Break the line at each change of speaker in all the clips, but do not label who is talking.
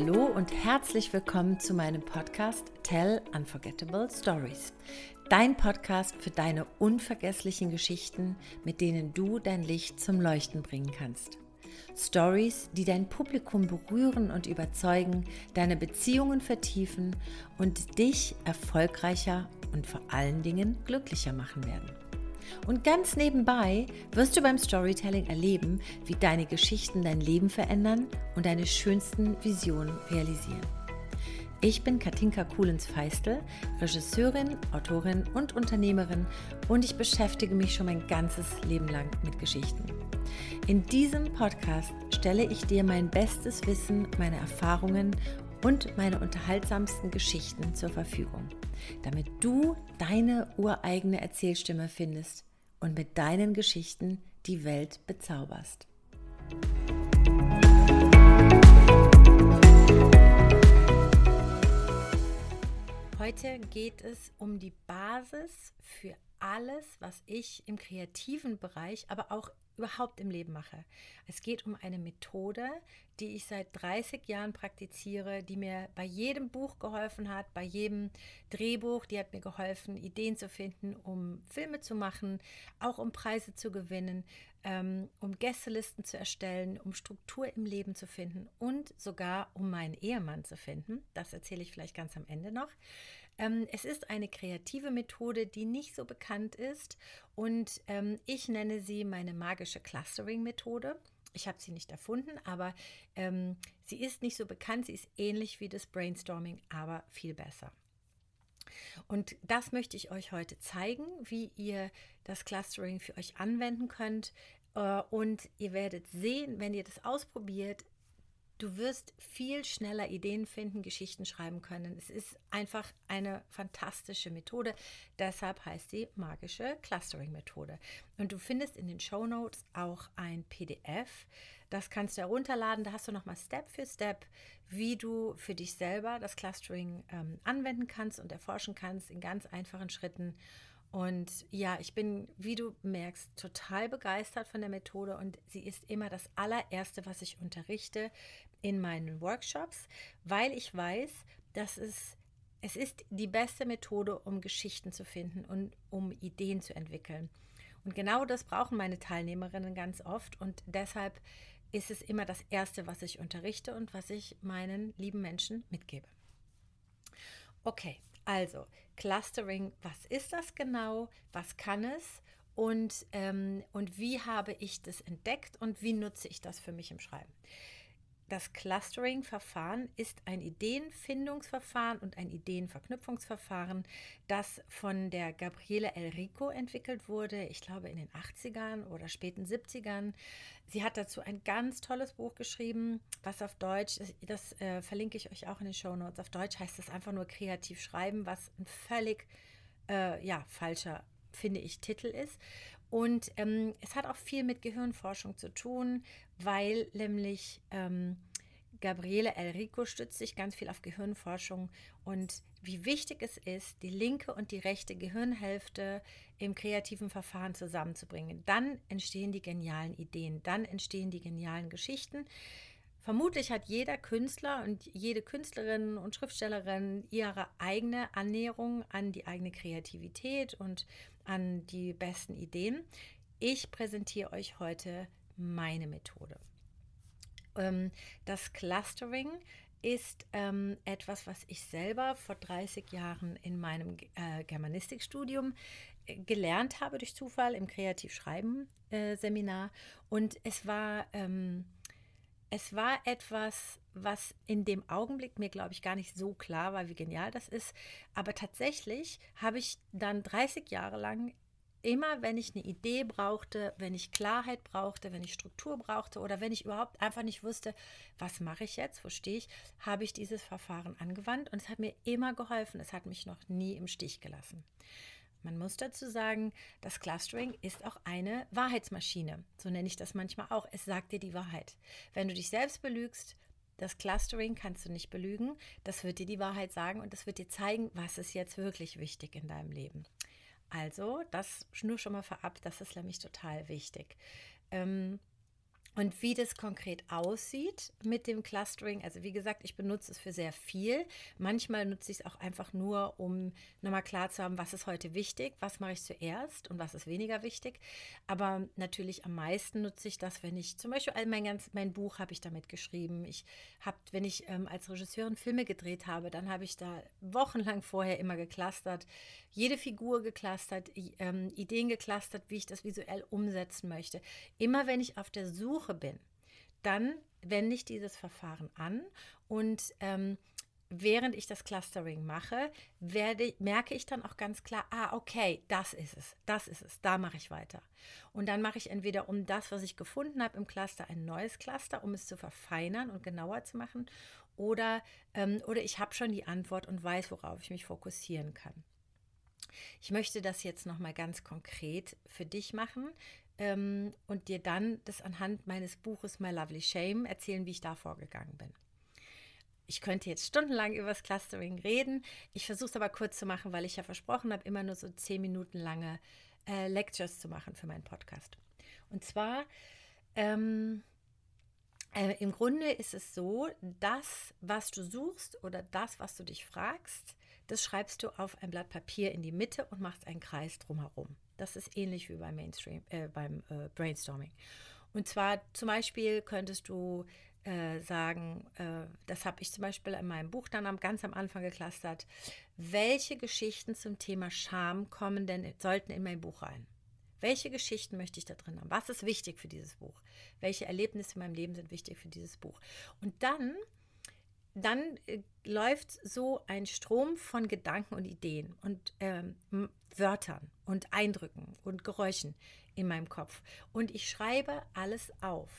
Hallo und herzlich willkommen zu meinem Podcast Tell Unforgettable Stories. Dein Podcast für deine unvergesslichen Geschichten, mit denen du dein Licht zum Leuchten bringen kannst. Stories, die dein Publikum berühren und überzeugen, deine Beziehungen vertiefen und dich erfolgreicher und vor allen Dingen glücklicher machen werden. Und ganz nebenbei wirst du beim Storytelling erleben, wie deine Geschichten dein Leben verändern und deine schönsten Visionen realisieren. Ich bin Katinka Kuhlens-Feistel, Regisseurin, Autorin und Unternehmerin und ich beschäftige mich schon mein ganzes Leben lang mit Geschichten. In diesem Podcast stelle ich dir mein bestes Wissen, meine Erfahrungen und meine unterhaltsamsten Geschichten zur Verfügung, damit du deine ureigene Erzählstimme findest und mit deinen Geschichten die Welt bezauberst. Heute geht es um die Basis für alles, was ich im kreativen Bereich, aber auch überhaupt im Leben mache. Es geht um eine Methode, die ich seit 30 Jahren praktiziere, die mir bei jedem Buch geholfen hat, bei jedem Drehbuch, die hat mir geholfen, Ideen zu finden, um Filme zu machen, auch um Preise zu gewinnen, ähm, um Gästelisten zu erstellen, um Struktur im Leben zu finden und sogar um meinen Ehemann zu finden. Das erzähle ich vielleicht ganz am Ende noch. Ähm, es ist eine kreative Methode, die nicht so bekannt ist und ähm, ich nenne sie meine magische Clustering-Methode. Ich habe sie nicht erfunden, aber ähm, sie ist nicht so bekannt. Sie ist ähnlich wie das Brainstorming, aber viel besser. Und das möchte ich euch heute zeigen, wie ihr das Clustering für euch anwenden könnt. Äh, und ihr werdet sehen, wenn ihr das ausprobiert, Du wirst viel schneller Ideen finden, Geschichten schreiben können. Es ist einfach eine fantastische Methode. Deshalb heißt sie magische Clustering-Methode. Und du findest in den Show Notes auch ein PDF. Das kannst du herunterladen. Da hast du nochmal Step für Step, wie du für dich selber das Clustering ähm, anwenden kannst und erforschen kannst in ganz einfachen Schritten. Und ja, ich bin, wie du merkst, total begeistert von der Methode und sie ist immer das allererste, was ich unterrichte in meinen Workshops, weil ich weiß, dass es, es ist die beste Methode, um Geschichten zu finden und um Ideen zu entwickeln. Und genau das brauchen meine Teilnehmerinnen ganz oft und deshalb ist es immer das Erste, was ich unterrichte und was ich meinen lieben Menschen mitgebe. Okay, also Clustering, was ist das genau? Was kann es? Und, ähm, und wie habe ich das entdeckt und wie nutze ich das für mich im Schreiben? Das Clustering-Verfahren ist ein Ideenfindungsverfahren und ein Ideenverknüpfungsverfahren, das von der Gabriele Elrico entwickelt wurde, ich glaube in den 80ern oder späten 70ern. Sie hat dazu ein ganz tolles Buch geschrieben, was auf Deutsch, das, das äh, verlinke ich euch auch in den Show Notes. Auf Deutsch heißt es einfach nur kreativ schreiben, was ein völlig äh, ja, falscher finde ich, Titel ist. Und ähm, es hat auch viel mit Gehirnforschung zu tun, weil nämlich ähm, Gabriele Elrico stützt sich ganz viel auf Gehirnforschung und wie wichtig es ist, die linke und die rechte Gehirnhälfte im kreativen Verfahren zusammenzubringen. Dann entstehen die genialen Ideen, dann entstehen die genialen Geschichten. Vermutlich hat jeder Künstler und jede Künstlerin und Schriftstellerin ihre eigene Annäherung an die eigene Kreativität und an die besten Ideen. Ich präsentiere euch heute meine Methode. Ähm, das Clustering ist ähm, etwas, was ich selber vor 30 Jahren in meinem äh, Germanistikstudium äh, gelernt habe durch Zufall im Kreativschreiben-Seminar. Äh, Und es war, ähm, es war etwas, was in dem Augenblick mir, glaube ich, gar nicht so klar war, wie genial das ist. Aber tatsächlich habe ich dann 30 Jahre lang immer, wenn ich eine Idee brauchte, wenn ich Klarheit brauchte, wenn ich Struktur brauchte oder wenn ich überhaupt einfach nicht wusste, was mache ich jetzt, wo stehe ich, habe ich dieses Verfahren angewandt und es hat mir immer geholfen. Es hat mich noch nie im Stich gelassen. Man muss dazu sagen, das Clustering ist auch eine Wahrheitsmaschine. So nenne ich das manchmal auch. Es sagt dir die Wahrheit. Wenn du dich selbst belügst, das Clustering kannst du nicht belügen. Das wird dir die Wahrheit sagen und das wird dir zeigen, was ist jetzt wirklich wichtig in deinem Leben. Also, das nur schon mal vorab, das ist nämlich total wichtig. Ähm, Und wie das konkret aussieht mit dem Clustering, also wie gesagt, ich benutze es für sehr viel. Manchmal nutze ich es auch einfach nur, um nochmal klar zu haben, was ist heute wichtig, was mache ich zuerst und was ist weniger wichtig. Aber natürlich am meisten nutze ich das, wenn ich zum Beispiel mein, ganz, mein Buch habe ich damit geschrieben. Ich habe, wenn ich ähm, als Regisseurin Filme gedreht habe, dann habe ich da wochenlang vorher immer geklustert, jede Figur geklustert, ähm, Ideen geklustert, wie ich das visuell umsetzen möchte. Immer wenn ich auf der Suche bin, dann wende ich dieses Verfahren an und ähm, während ich das Clustering mache, werde, merke ich dann auch ganz klar, ah, okay, das ist es, das ist es, da mache ich weiter. Und dann mache ich entweder um das, was ich gefunden habe im Cluster, ein neues Cluster, um es zu verfeinern und genauer zu machen, oder, ähm, oder ich habe schon die Antwort und weiß, worauf ich mich fokussieren kann. Ich möchte das jetzt nochmal ganz konkret für dich machen ähm, und dir dann das anhand meines Buches My Lovely Shame erzählen, wie ich da vorgegangen bin. Ich könnte jetzt stundenlang über das Clustering reden. Ich versuche es aber kurz zu machen, weil ich ja versprochen habe, immer nur so zehn Minuten lange äh, Lectures zu machen für meinen Podcast. Und zwar, ähm, äh, im Grunde ist es so, das, was du suchst oder das, was du dich fragst, das schreibst du auf ein Blatt Papier in die Mitte und machst einen Kreis drumherum. Das ist ähnlich wie beim Mainstream, äh, beim äh, Brainstorming. Und zwar zum Beispiel könntest du äh, sagen, äh, das habe ich zum Beispiel in meinem Buch dann am, ganz am Anfang geklustert, welche Geschichten zum Thema Scham kommen denn, sollten in mein Buch rein? Welche Geschichten möchte ich da drin haben? Was ist wichtig für dieses Buch? Welche Erlebnisse in meinem Leben sind wichtig für dieses Buch? Und dann dann äh, läuft so ein Strom von Gedanken und Ideen und ähm, Wörtern und Eindrücken und Geräuschen in meinem Kopf. Und ich schreibe alles auf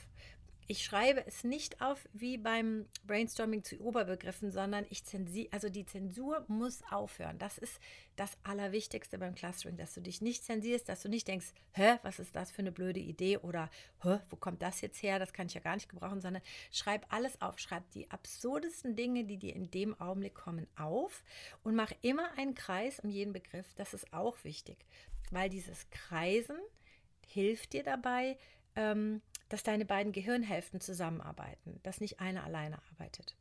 ich schreibe es nicht auf wie beim Brainstorming zu Oberbegriffen, sondern ich zensiere, also die Zensur muss aufhören. Das ist das Allerwichtigste beim Clustering, dass du dich nicht zensierst, dass du nicht denkst, hä, was ist das für eine blöde Idee oder hä, wo kommt das jetzt her, das kann ich ja gar nicht gebrauchen, sondern schreib alles auf, schreib die absurdesten Dinge, die dir in dem Augenblick kommen, auf und mach immer einen Kreis um jeden Begriff. Das ist auch wichtig, weil dieses Kreisen hilft dir dabei, ähm, dass deine beiden Gehirnhälften zusammenarbeiten, dass nicht eine alleine arbeitet.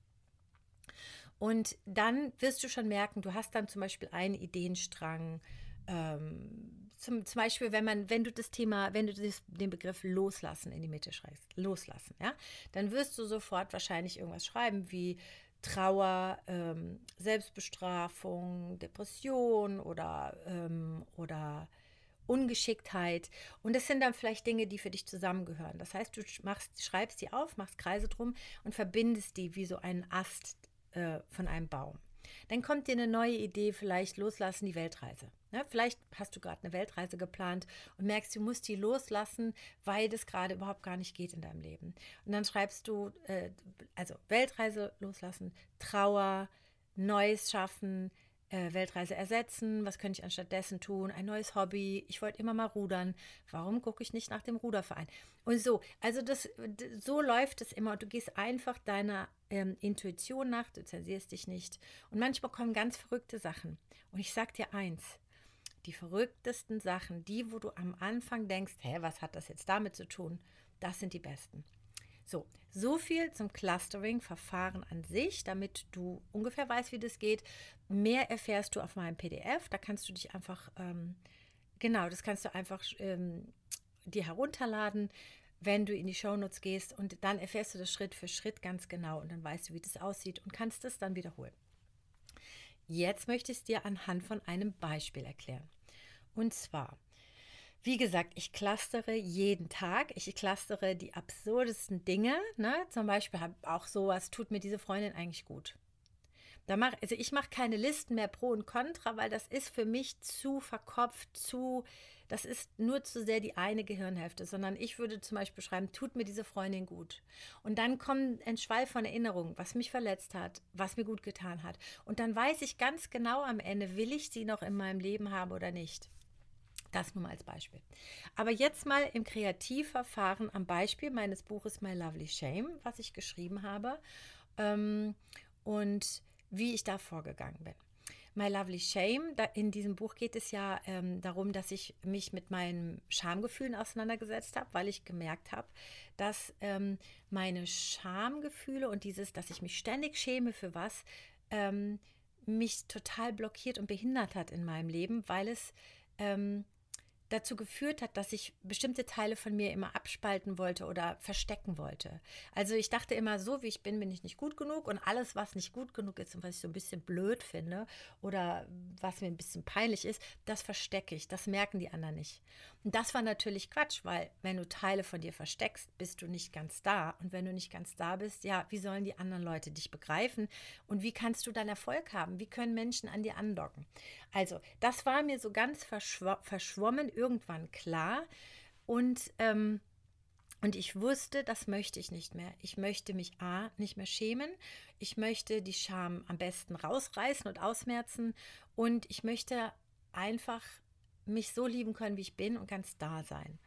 Und dann wirst du schon merken, du hast dann zum Beispiel einen Ideenstrang. Ähm, zum, zum, Beispiel, wenn man, wenn du das Thema, wenn du das, den Begriff loslassen in die Mitte schreibst, loslassen, ja, dann wirst du sofort wahrscheinlich irgendwas schreiben wie Trauer, ähm, Selbstbestrafung, Depression oder, ähm, oder Ungeschicktheit. Und das sind dann vielleicht Dinge, die für dich zusammengehören. Das heißt, du machst, schreibst die auf, machst Kreise drum und verbindest die wie so einen Ast äh, von einem Baum. Dann kommt dir eine neue Idee, vielleicht loslassen die Weltreise. Ja, vielleicht hast du gerade eine Weltreise geplant und merkst, du musst die loslassen, weil das gerade überhaupt gar nicht geht in deinem Leben. Und dann schreibst du, äh, also Weltreise loslassen, Trauer, Neues schaffen, äh, Weltreise ersetzen? Was könnte ich anstattdessen tun? Ein neues Hobby? Ich wollte immer mal rudern. Warum gucke ich nicht nach dem Ruderverein? Und so, also das, so läuft es immer. Du gehst einfach deiner ähm, Intuition nach, du zensierst dich nicht. Und manchmal kommen ganz verrückte Sachen. Und ich sag dir eins, die verrücktesten Sachen, die, wo du am Anfang denkst, hä, was hat das jetzt damit zu tun? Das sind die besten. So, so viel zum Clustering-Verfahren an sich, damit du ungefähr weißt, wie das geht. Mehr erfährst du auf meinem PDF. Da kannst du dich einfach, ähm, genau, das kannst du einfach ähm, dir herunterladen, wenn du in die Shownotes gehst. Und dann erfährst du das Schritt für Schritt ganz genau und dann weißt du, wie das aussieht und kannst es dann wiederholen. Jetzt möchte ich es dir anhand von einem Beispiel erklären. Und zwar, wie gesagt, ich clustere jeden Tag. Ich clustere die absurdesten Dinge. Ne? Zum Beispiel auch sowas, tut mir diese Freundin eigentlich gut. Da mach, also ich mache keine Listen mehr pro und contra, weil das ist für mich zu verkopft, zu, das ist nur zu sehr die eine Gehirnhälfte, sondern ich würde zum Beispiel schreiben, tut mir diese Freundin gut. Und dann kommt ein Schweif von Erinnerungen, was mich verletzt hat, was mir gut getan hat. Und dann weiß ich ganz genau am Ende, will ich sie noch in meinem Leben haben oder nicht. Das nur mal als Beispiel. Aber jetzt mal im Kreativverfahren am Beispiel meines Buches My Lovely Shame, was ich geschrieben habe ähm, und wie ich da vorgegangen bin. My Lovely Shame, da, in diesem Buch geht es ja ähm, darum, dass ich mich mit meinen Schamgefühlen auseinandergesetzt habe, weil ich gemerkt habe, dass ähm, meine Schamgefühle und dieses, dass ich mich ständig schäme für was, ähm, mich total blockiert und behindert hat in meinem Leben, weil es ähm, dazu geführt hat, dass ich bestimmte Teile von mir immer abspalten wollte oder verstecken wollte. Also ich dachte immer, so wie ich bin, bin ich nicht gut genug und alles, was nicht gut genug ist und was ich so ein bisschen blöd finde oder was mir ein bisschen peinlich ist, das verstecke ich. Das merken die anderen nicht. Und das war natürlich Quatsch, weil wenn du Teile von dir versteckst, bist du nicht ganz da. Und wenn du nicht ganz da bist, ja, wie sollen die anderen Leute dich begreifen? Und wie kannst du dann Erfolg haben? Wie können Menschen an dir andocken? Also, das war mir so ganz verschw verschwommen irgendwann klar. Und, ähm, und ich wusste, das möchte ich nicht mehr. Ich möchte mich A, nicht mehr schämen. Ich möchte die Scham am besten rausreißen und ausmerzen. Und ich möchte einfach mich so lieben können, wie ich bin und ganz da sein.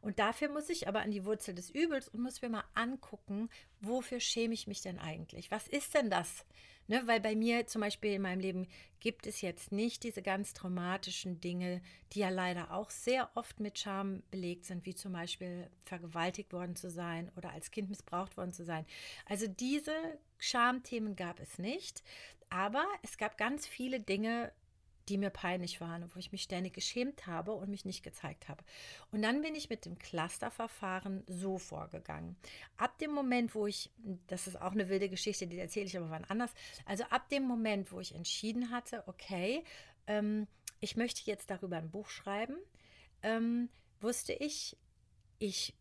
Und dafür muss ich aber an die Wurzel des Übels und muss mir mal angucken, wofür schäme ich mich denn eigentlich? Was ist denn das? Ne, weil bei mir zum Beispiel in meinem Leben gibt es jetzt nicht diese ganz traumatischen Dinge, die ja leider auch sehr oft mit Scham belegt sind, wie zum Beispiel vergewaltigt worden zu sein oder als Kind missbraucht worden zu sein. Also diese Schamthemen gab es nicht, aber es gab ganz viele Dinge, die mir peinlich waren wo ich mich ständig geschämt habe und mich nicht gezeigt habe. Und dann bin ich mit dem Clusterverfahren so vorgegangen. Ab dem Moment, wo ich, das ist auch eine wilde Geschichte, die erzähle ich aber wann anders, also ab dem Moment, wo ich entschieden hatte, okay, ähm, ich möchte jetzt darüber ein Buch schreiben, ähm, wusste ich, ich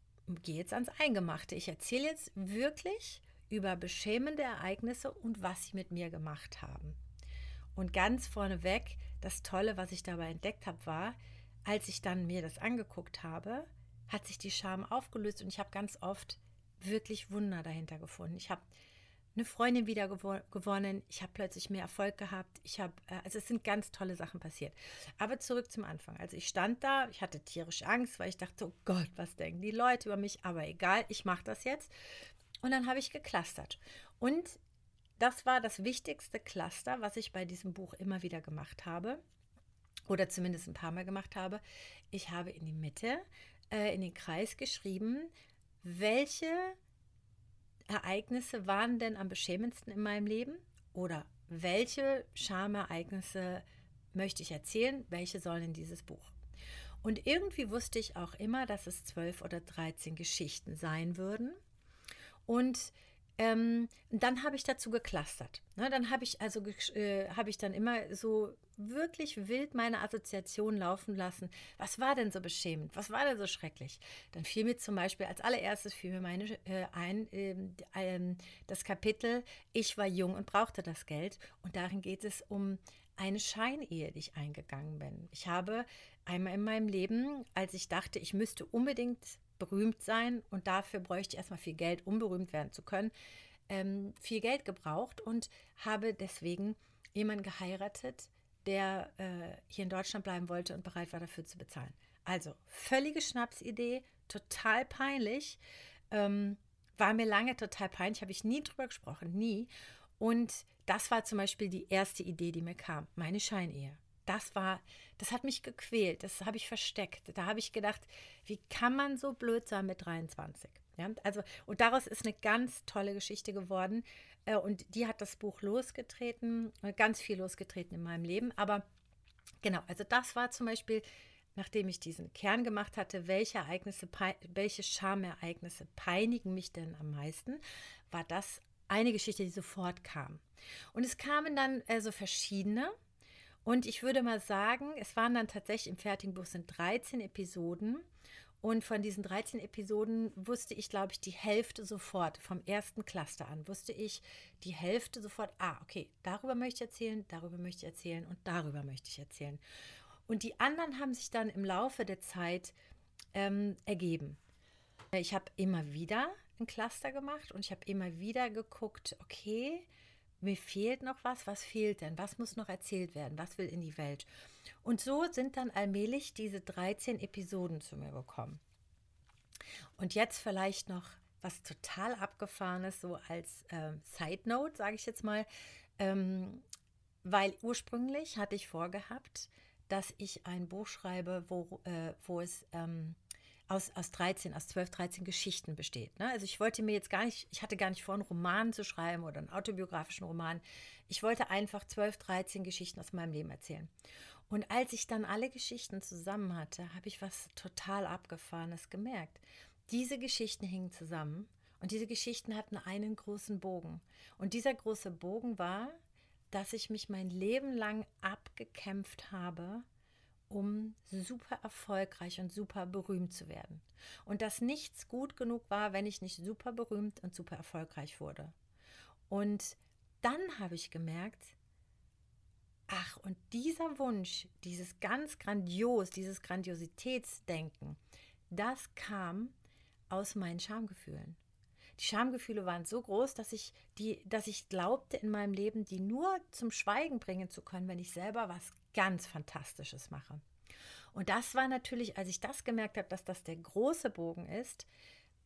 gehe jetzt ans Eingemachte. Ich erzähle jetzt wirklich über beschämende Ereignisse und was sie mit mir gemacht haben. Und ganz vorneweg, das Tolle, was ich dabei entdeckt habe, war, als ich dann mir das angeguckt habe, hat sich die Scham aufgelöst und ich habe ganz oft wirklich Wunder dahinter gefunden. Ich habe eine Freundin wieder gewo gewonnen, ich habe plötzlich mehr Erfolg gehabt, ich habe, äh, also es sind ganz tolle Sachen passiert. Aber zurück zum Anfang. Also ich stand da, ich hatte tierisch Angst, weil ich dachte, oh Gott, was denken die Leute über mich? Aber egal, ich mache das jetzt. Und dann habe ich geklustert. Und das war das wichtigste Cluster, was ich bei diesem Buch immer wieder gemacht habe oder zumindest ein paar Mal gemacht habe. Ich habe in die Mitte, äh, in den Kreis geschrieben, welche Ereignisse waren denn am beschämendsten in meinem Leben oder welche Schamereignisse möchte ich erzählen, welche sollen in dieses Buch. Und irgendwie wusste ich auch immer, dass es zwölf oder dreizehn Geschichten sein würden. Und ähm, dann habe ich dazu geklustert. Ne, dann habe ich also äh, habe ich dann immer so wirklich wild meine Assoziation laufen lassen. Was war denn so beschämend? Was war denn so schrecklich? Dann fiel mir zum Beispiel als allererstes fiel mir meine, äh, ein äh, das Kapitel Ich war jung und brauchte das Geld. Und darin geht es um eine Scheinehe, die ich eingegangen bin. Ich habe einmal in meinem Leben, als ich dachte, ich müsste unbedingt berühmt sein und dafür bräuchte ich erstmal viel Geld, um berühmt werden zu können, ähm, viel Geld gebraucht und habe deswegen jemanden geheiratet, der äh, hier in Deutschland bleiben wollte und bereit war dafür zu bezahlen. Also völlige Schnapsidee, total peinlich. Ähm, war mir lange total peinlich, habe ich nie drüber gesprochen, nie. Und das war zum Beispiel die erste Idee, die mir kam, meine Scheinehe das war, das hat mich gequält, das habe ich versteckt. Da habe ich gedacht, wie kann man so blöd sein mit 23? Ja, also, und daraus ist eine ganz tolle Geschichte geworden. Äh, und die hat das Buch losgetreten, äh, ganz viel losgetreten in meinem Leben. Aber genau, also das war zum Beispiel, nachdem ich diesen Kern gemacht hatte, welche Ereignisse, welche Schamereignisse peinigen mich denn am meisten, war das eine Geschichte, die sofort kam. Und es kamen dann also verschiedene. Und ich würde mal sagen, es waren dann tatsächlich im fertigen Buch sind 13 Episoden. Und von diesen 13 Episoden wusste ich, glaube ich, die Hälfte sofort, vom ersten Cluster an, wusste ich die Hälfte sofort, ah, okay, darüber möchte ich erzählen, darüber möchte ich erzählen und darüber möchte ich erzählen. Und die anderen haben sich dann im Laufe der Zeit ähm, ergeben. Ich habe immer wieder ein Cluster gemacht und ich habe immer wieder geguckt, okay, mir fehlt noch was, was fehlt denn? Was muss noch erzählt werden? Was will in die Welt? Und so sind dann allmählich diese 13 Episoden zu mir gekommen. Und jetzt vielleicht noch was total abgefahrenes, so als äh, Side Note, sage ich jetzt mal. Ähm, weil ursprünglich hatte ich vorgehabt, dass ich ein Buch schreibe, wo, äh, wo es ähm, aus, aus 13, aus 12, 13 Geschichten besteht. Ne? Also ich wollte mir jetzt gar nicht, ich hatte gar nicht vor, einen Roman zu schreiben oder einen autobiografischen Roman. Ich wollte einfach 12, 13 Geschichten aus meinem Leben erzählen. Und als ich dann alle Geschichten zusammen hatte, habe ich was total Abgefahrenes gemerkt. Diese Geschichten hingen zusammen und diese Geschichten hatten einen großen Bogen. Und dieser große Bogen war, dass ich mich mein Leben lang abgekämpft habe, um super erfolgreich und super berühmt zu werden. Und dass nichts gut genug war, wenn ich nicht super berühmt und super erfolgreich wurde. Und dann habe ich gemerkt, ach, und dieser Wunsch, dieses ganz grandios, dieses Grandiositätsdenken, das kam aus meinen Schamgefühlen. Die Schamgefühle waren so groß, dass ich die, dass ich glaubte in meinem Leben, die nur zum Schweigen bringen zu können, wenn ich selber was ganz Fantastisches mache. Und das war natürlich, als ich das gemerkt habe, dass das der große Bogen ist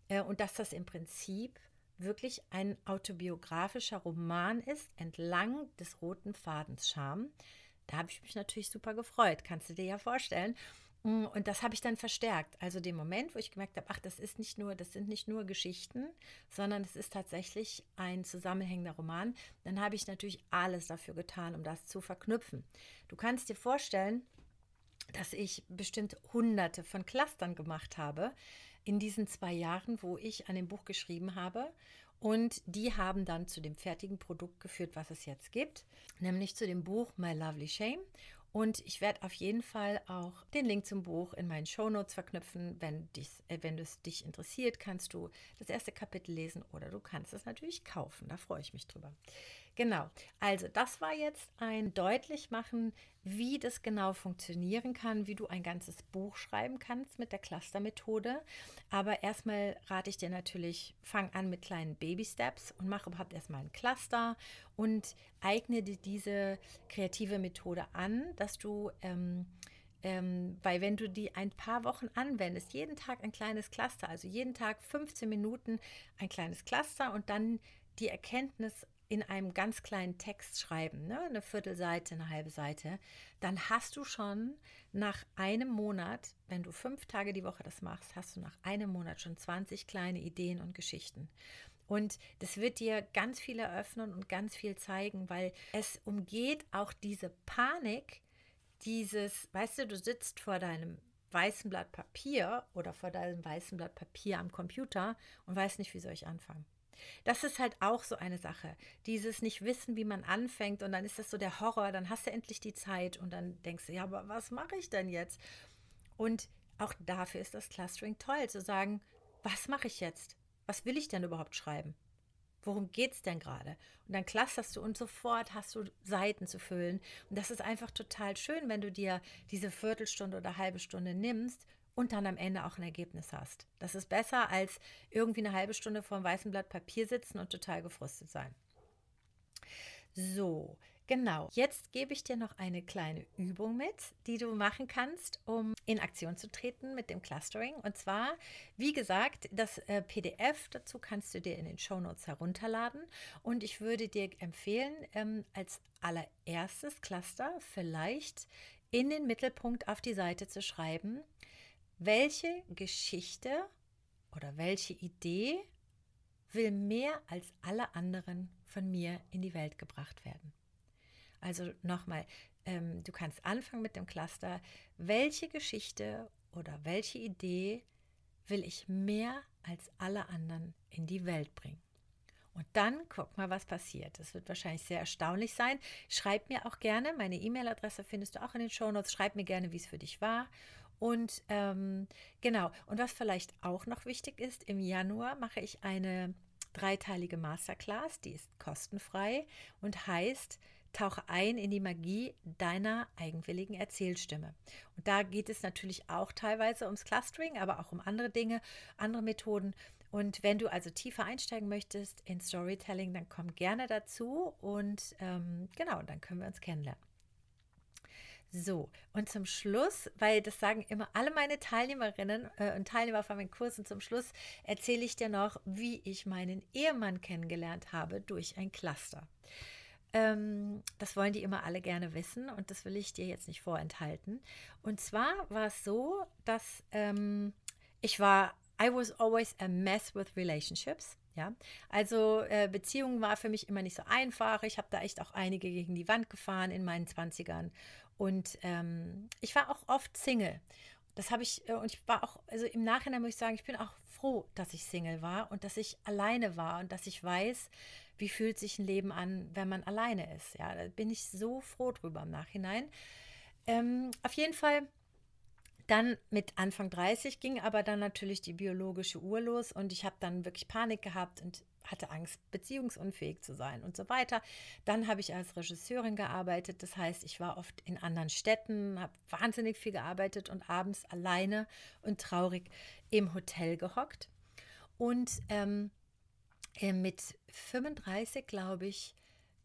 äh, und dass das im Prinzip wirklich ein autobiografischer Roman ist, entlang des roten Fadens Scham. Da habe ich mich natürlich super gefreut, kannst du dir ja vorstellen. Mm, und das habe ich dann verstärkt. Also den Moment, wo ich gemerkt habe, ach, das ist nicht nur, das sind nicht nur Geschichten, sondern es ist tatsächlich ein zusammenhängender Roman, dann habe ich natürlich alles dafür getan, um das zu verknüpfen. Du kannst dir vorstellen, dass ich bestimmt hunderte von Clustern gemacht habe in diesen zwei Jahren, wo ich an dem Buch geschrieben habe. Und die haben dann zu dem fertigen Produkt geführt, was es jetzt gibt, nämlich zu dem Buch My Lovely Shame. Und ich werde auf jeden Fall auch den Link zum Buch in meinen Shownotes verknüpfen. Wenn, dies, äh, wenn es dich interessiert, kannst du das erste Kapitel lesen oder du kannst es natürlich kaufen. Da freue ich mich drüber. Genau, also das war jetzt ein Deutlichmachen, wie das genau funktionieren kann, wie du ein ganzes Buch schreiben kannst mit der Cluster-Methode. Aber erstmal rate ich dir natürlich, fang an mit kleinen Baby-Steps und mach überhaupt erstmal ein Cluster und eigne dir diese kreative Methode an, dass du ähm, ähm, weil wenn du die ein paar Wochen anwendest, jeden Tag ein kleines Cluster, also jeden Tag 15 Minuten ein kleines Cluster und dann die Erkenntnis in einem ganz kleinen Text schreiben, ne? eine Viertelseite, eine halbe Seite, dann hast du schon nach einem Monat, wenn du fünf Tage die Woche das machst, hast du nach einem Monat schon 20 kleine Ideen und Geschichten. Und das wird dir ganz viel eröffnen und ganz viel zeigen, weil es umgeht auch diese Panik, dieses, weißt du, du sitzt vor deinem weißen Blatt Papier oder vor deinem weißen Blatt Papier am Computer und weißt nicht, wie soll ich anfangen. Das ist halt auch so eine Sache. Dieses nicht wissen, wie man anfängt und dann ist das so der Horror, dann hast du endlich die Zeit und dann denkst du, ja, aber was mache ich denn jetzt? Und auch dafür ist das Clustering toll, zu sagen, was mache ich jetzt? Was will ich denn überhaupt schreiben? Worum geht es denn gerade? Und dann clusterst du und sofort hast du Seiten zu füllen. Und das ist einfach total schön, wenn du dir diese Viertelstunde oder halbe Stunde nimmst und dann am Ende auch ein Ergebnis hast. Das ist besser als irgendwie eine halbe Stunde vor einem weißen Blatt Papier sitzen und total gefrustet sein. So, genau. Jetzt gebe ich dir noch eine kleine Übung mit, die du machen kannst, um in Aktion zu treten mit dem Clustering. Und zwar, wie gesagt, das äh, PDF dazu kannst du dir in den Show Notes herunterladen. Und ich würde dir empfehlen, ähm, als allererstes Cluster vielleicht in den Mittelpunkt auf die Seite zu schreiben, welche Geschichte oder welche Idee will mehr als alle anderen von mir in die Welt gebracht werden? Also nochmal, ähm, du kannst anfangen mit dem Cluster, welche Geschichte oder welche Idee will ich mehr als alle anderen in die Welt bringen? Und dann guck mal, was passiert. Das wird wahrscheinlich sehr erstaunlich sein. Schreib mir auch gerne, meine E-Mail-Adresse findest du auch in den Shownotes. Schreib mir gerne, wie es für dich war. Und ähm, genau, und was vielleicht auch noch wichtig ist, im Januar mache ich eine dreiteilige Masterclass, die ist kostenfrei und heißt, tauche ein in die Magie deiner eigenwilligen Erzählstimme. Und da geht es natürlich auch teilweise ums Clustering, aber auch um andere Dinge, andere Methoden. Und wenn du also tiefer einsteigen möchtest in Storytelling, dann komm gerne dazu und ähm, genau, dann können wir uns kennenlernen. So, und zum Schluss, weil das sagen immer alle meine Teilnehmerinnen äh, und Teilnehmer von meinen Kursen, zum Schluss erzähle ich dir noch, wie ich meinen Ehemann kennengelernt habe durch ein Cluster. Ähm, das wollen die immer alle gerne wissen und das will ich dir jetzt nicht vorenthalten. Und zwar war es so, dass ähm, ich war, I was always a mess with relationships. Ja, also äh, Beziehungen war für mich immer nicht so einfach. Ich habe da echt auch einige gegen die Wand gefahren in meinen 20ern. Und ähm, ich war auch oft Single. Das habe ich, äh, und ich war auch, also im Nachhinein muss ich sagen, ich bin auch froh, dass ich Single war und dass ich alleine war und dass ich weiß, wie fühlt sich ein Leben an, wenn man alleine ist. Ja, da bin ich so froh drüber im Nachhinein. Ähm, auf jeden Fall dann mit Anfang 30 ging aber dann natürlich die biologische Uhr los und ich habe dann wirklich Panik gehabt und hatte Angst, beziehungsunfähig zu sein und so weiter. Dann habe ich als Regisseurin gearbeitet, das heißt, ich war oft in anderen Städten, habe wahnsinnig viel gearbeitet und abends alleine und traurig im Hotel gehockt. Und ähm, äh, mit 35, glaube ich,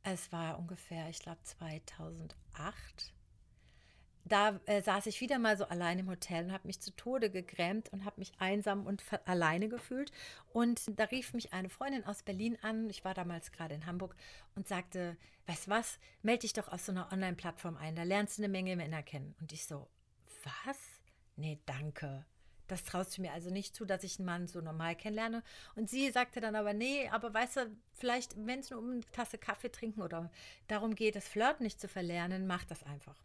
es war ungefähr, ich glaube 2008, da äh, saß ich wieder mal so allein im Hotel und habe mich zu Tode gegrämt und habe mich einsam und alleine gefühlt. Und da rief mich eine Freundin aus Berlin an, ich war damals gerade in Hamburg, und sagte, weißt was, melde dich doch auf so einer Online-Plattform ein, da lernst du eine Menge Männer kennen. Und ich so, was? Nee, danke. Das traust du mir also nicht zu, dass ich einen Mann so normal kennenlerne. Und sie sagte dann aber, nee, aber weißt du, vielleicht, wenn es nur um eine Tasse Kaffee trinken oder darum geht, das Flirten nicht zu verlernen, mach das einfach.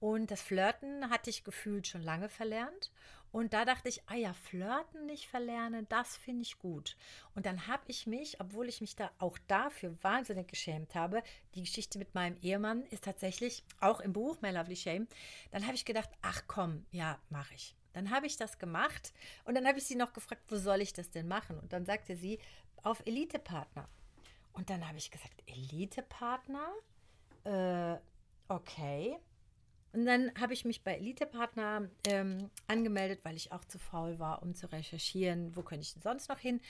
Und das Flirten hatte ich gefühlt schon lange verlernt. Und da dachte ich, ah ja, Flirten nicht verlernen, das finde ich gut. Und dann habe ich mich, obwohl ich mich da auch dafür wahnsinnig geschämt habe, die Geschichte mit meinem Ehemann ist tatsächlich auch im Buch My Lovely Shame, dann habe ich gedacht, ach komm, ja, mache ich. Dann habe ich das gemacht und dann habe ich sie noch gefragt, wo soll ich das denn machen? Und dann sagte sie, auf Elite-Partner. Und dann habe ich gesagt, Elite-Partner? Äh, okay. Und dann habe ich mich bei Elite-Partner ähm, angemeldet, weil ich auch zu faul war, um zu recherchieren, wo könnte ich denn sonst noch hin.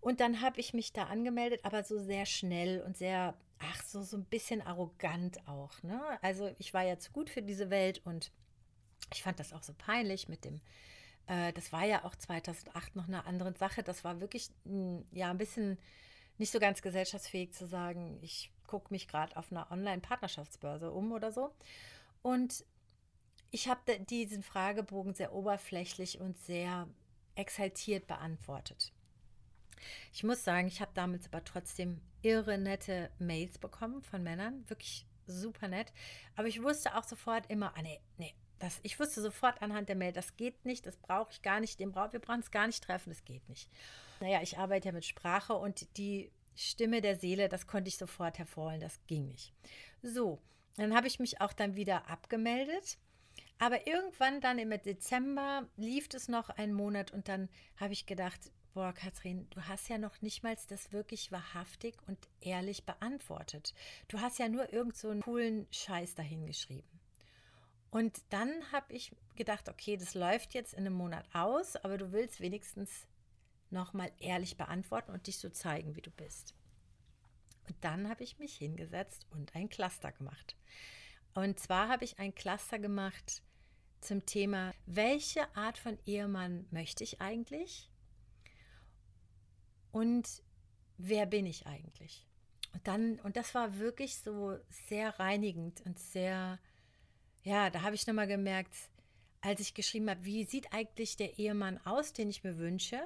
Und dann habe ich mich da angemeldet, aber so sehr schnell und sehr, ach, so, so ein bisschen arrogant auch. Ne? Also ich war ja zu gut für diese Welt und ich fand das auch so peinlich mit dem, äh, das war ja auch 2008 noch eine andere Sache. Das war wirklich, mh, hm, ja, ein bisschen nicht so ganz gesellschaftsfähig zu sagen, ich gucke mich gerade auf einer Online-Partnerschaftsbörse um oder so. Und ich habe diesen Fragebogen sehr oberflächlich und sehr exaltiert beantwortet. Ich muss sagen, ich habe damals aber trotzdem irre nette Mails bekommen von Männern, wirklich super nett. Aber ich wusste auch sofort immer, ah nee, nee, das, ich wusste sofort anhand der Mail, das geht nicht, das brauche ich gar nicht, den brauch, wir brauchen es gar nicht treffen, das geht nicht. Naja, ich arbeite ja mit Sprache und die Stimme der Seele, das konnte ich sofort hervorholen, das ging nicht. So, dann habe ich mich auch dann wieder abgemeldet. Aber irgendwann dann im Dezember lief es noch einen Monat und dann habe ich gedacht, boah, Kathrin, du hast ja noch nicht mal das wirklich wahrhaftig und ehrlich beantwortet. Du hast ja nur irgend so einen coolen Scheiß dahin geschrieben. Und dann habe ich gedacht, okay, das läuft jetzt in einem Monat aus, aber du willst wenigstens nochmal ehrlich beantworten und dich so zeigen, wie du bist. Und dann habe ich mich hingesetzt und ein Cluster gemacht. Und zwar habe ich ein Cluster gemacht zum Thema, welche Art von Ehemann möchte ich eigentlich? Und wer bin ich eigentlich? Und dann, und das war wirklich so sehr reinigend und sehr, ja, da habe ich nochmal gemerkt, als ich geschrieben habe, wie sieht eigentlich der Ehemann aus, den ich mir wünsche,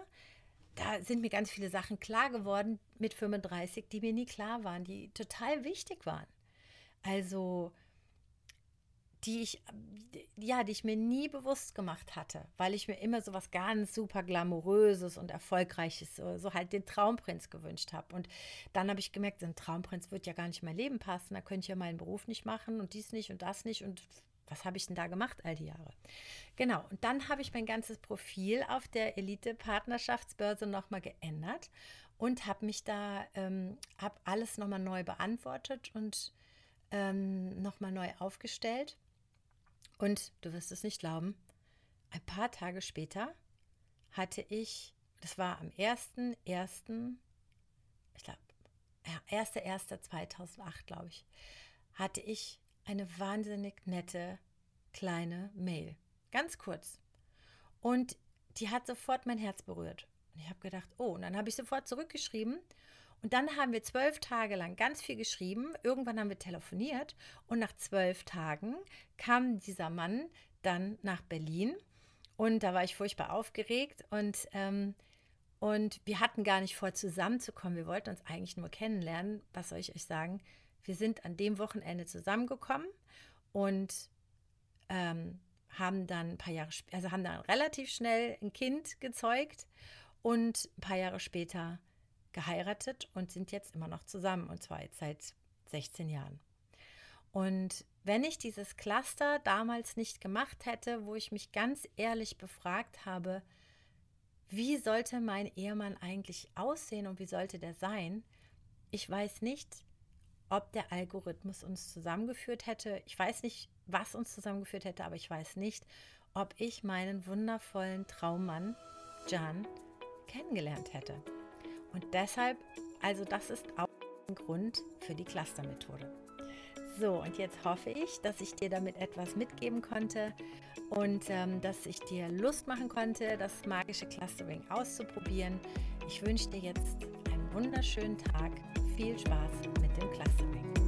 da sind mir ganz viele Sachen klar geworden mit 35, die mir nie klar waren, die total wichtig waren. Also die ich ja, die ich mir nie bewusst gemacht hatte, weil ich mir immer so was ganz super glamouröses und erfolgreiches, so, so halt den Traumprinz gewünscht habe. Und dann habe ich gemerkt, ein Traumprinz wird ja gar nicht in mein Leben passen, da könnte ich ja meinen Beruf nicht machen und dies nicht und das nicht und was habe ich denn da gemacht all die Jahre? Genau, und dann habe ich mein ganzes Profil auf der Elite-Partnerschaftsbörse nochmal geändert und habe mich da, ähm, habe alles nochmal neu beantwortet und ähm, nochmal neu aufgestellt. Und du wirst es nicht glauben, ein paar Tage später hatte ich, das war am 1.1., ich glaube, ja, 1.1.2008, glaube ich, hatte ich eine wahnsinnig nette kleine Mail. Ganz kurz. Und die hat sofort mein Herz berührt. Und ich habe gedacht, oh, und dann habe ich sofort zurückgeschrieben Und dann haben wir zwölf Tage lang ganz viel geschrieben. Irgendwann haben wir telefoniert und nach zwölf Tagen kam dieser Mann dann nach Berlin und da war ich furchtbar aufgeregt und ähm, und wir hatten gar nicht vor, zusammenzukommen. Wir wollten uns eigentlich nur kennenlernen. Was soll ich euch sagen? Wir sind an dem Wochenende zusammengekommen und ähm, haben dann ein paar Jahre, also haben dann relativ schnell ein Kind gezeugt und ein paar Jahre später geheiratet und sind jetzt immer noch zusammen und zwar jetzt seit 16 Jahren. Und wenn ich dieses Cluster damals nicht gemacht hätte, wo ich mich ganz ehrlich befragt habe, wie sollte mein Ehemann eigentlich aussehen und wie sollte der sein? Ich weiß nicht, ob der Algorithmus uns zusammengeführt hätte. Ich weiß nicht, was uns zusammengeführt hätte, aber ich weiß nicht, ob ich meinen wundervollen Traummann Jan kennengelernt hätte. Und deshalb, also das ist auch ein Grund für die Cluster-Methode. So, und jetzt hoffe ich, dass ich dir damit etwas mitgeben konnte und ähm, dass ich dir Lust machen konnte, das magische Clustering auszuprobieren. Ich wünsche dir jetzt einen wunderschönen Tag. Viel Spaß mit dem Clustering.